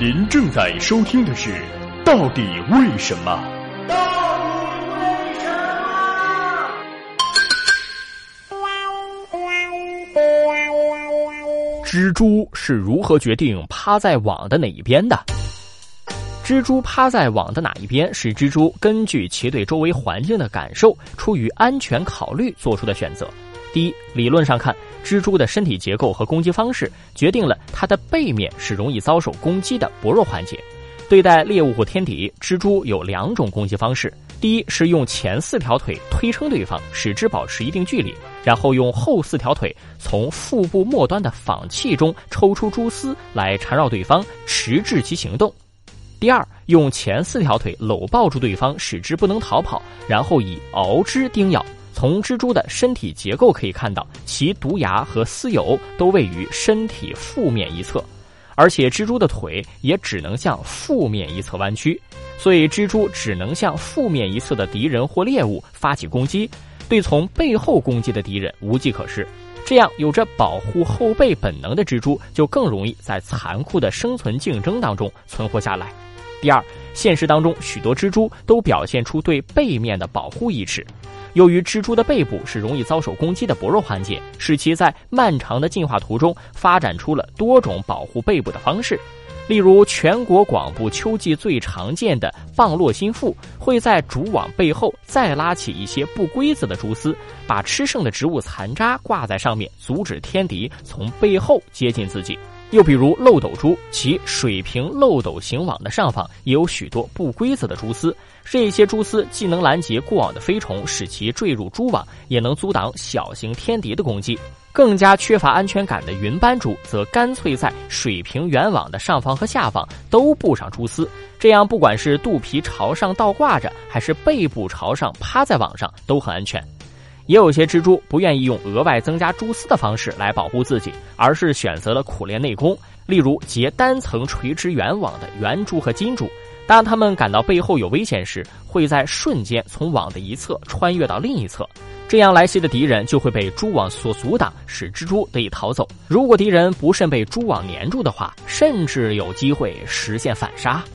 您正在收听的是《到底为什么》。到为什么？蜘蛛是如何决定趴在网的哪一边的？蜘蛛趴在网的哪一边，是蜘蛛根据其对周围环境的感受，出于安全考虑做出的选择。第一，理论上看，蜘蛛的身体结构和攻击方式决定了它的背面是容易遭受攻击的薄弱环节。对待猎物或天敌，蜘蛛有两种攻击方式：第一是用前四条腿推撑对方，使之保持一定距离，然后用后四条腿从腹部末端的仿器中抽出蛛丝来缠绕对方，迟滞其行动；第二，用前四条腿搂抱住对方，使之不能逃跑，然后以螯肢叮咬。从蜘蛛的身体结构可以看到，其毒牙和丝油都位于身体负面一侧。而且蜘蛛的腿也只能向负面一侧弯曲，所以蜘蛛只能向负面一侧的敌人或猎物发起攻击，对从背后攻击的敌人无计可施。这样，有着保护后背本能的蜘蛛就更容易在残酷的生存竞争当中存活下来。第二，现实当中许多蜘蛛都表现出对背面的保护意识。由于蜘蛛的背部是容易遭受攻击的薄弱环节，使其在漫长的进化途中发展出了多种保护背部的方式。例如，全国广布秋季最常见的棒络心腹会在蛛网背后再拉起一些不规则的蛛丝，把吃剩的植物残渣挂在上面，阻止天敌从背后接近自己。又比如漏斗蛛，其水平漏斗形网的上方也有许多不规则的蛛丝。这些蛛丝既能拦截过往的飞虫，使其坠入蛛网，也能阻挡小型天敌的攻击。更加缺乏安全感的云斑蛛，则干脆在水平圆网的上方和下方都布上蛛丝，这样不管是肚皮朝上倒挂着，还是背部朝上趴在网上，都很安全。也有些蜘蛛不愿意用额外增加蛛丝的方式来保护自己，而是选择了苦练内功，例如结单层垂直圆网的圆蛛和金蛛。当它们感到背后有危险时，会在瞬间从网的一侧穿越到另一侧，这样来袭的敌人就会被蛛网所阻挡，使蜘蛛得以逃走。如果敌人不慎被蛛网粘住的话，甚至有机会实现反杀。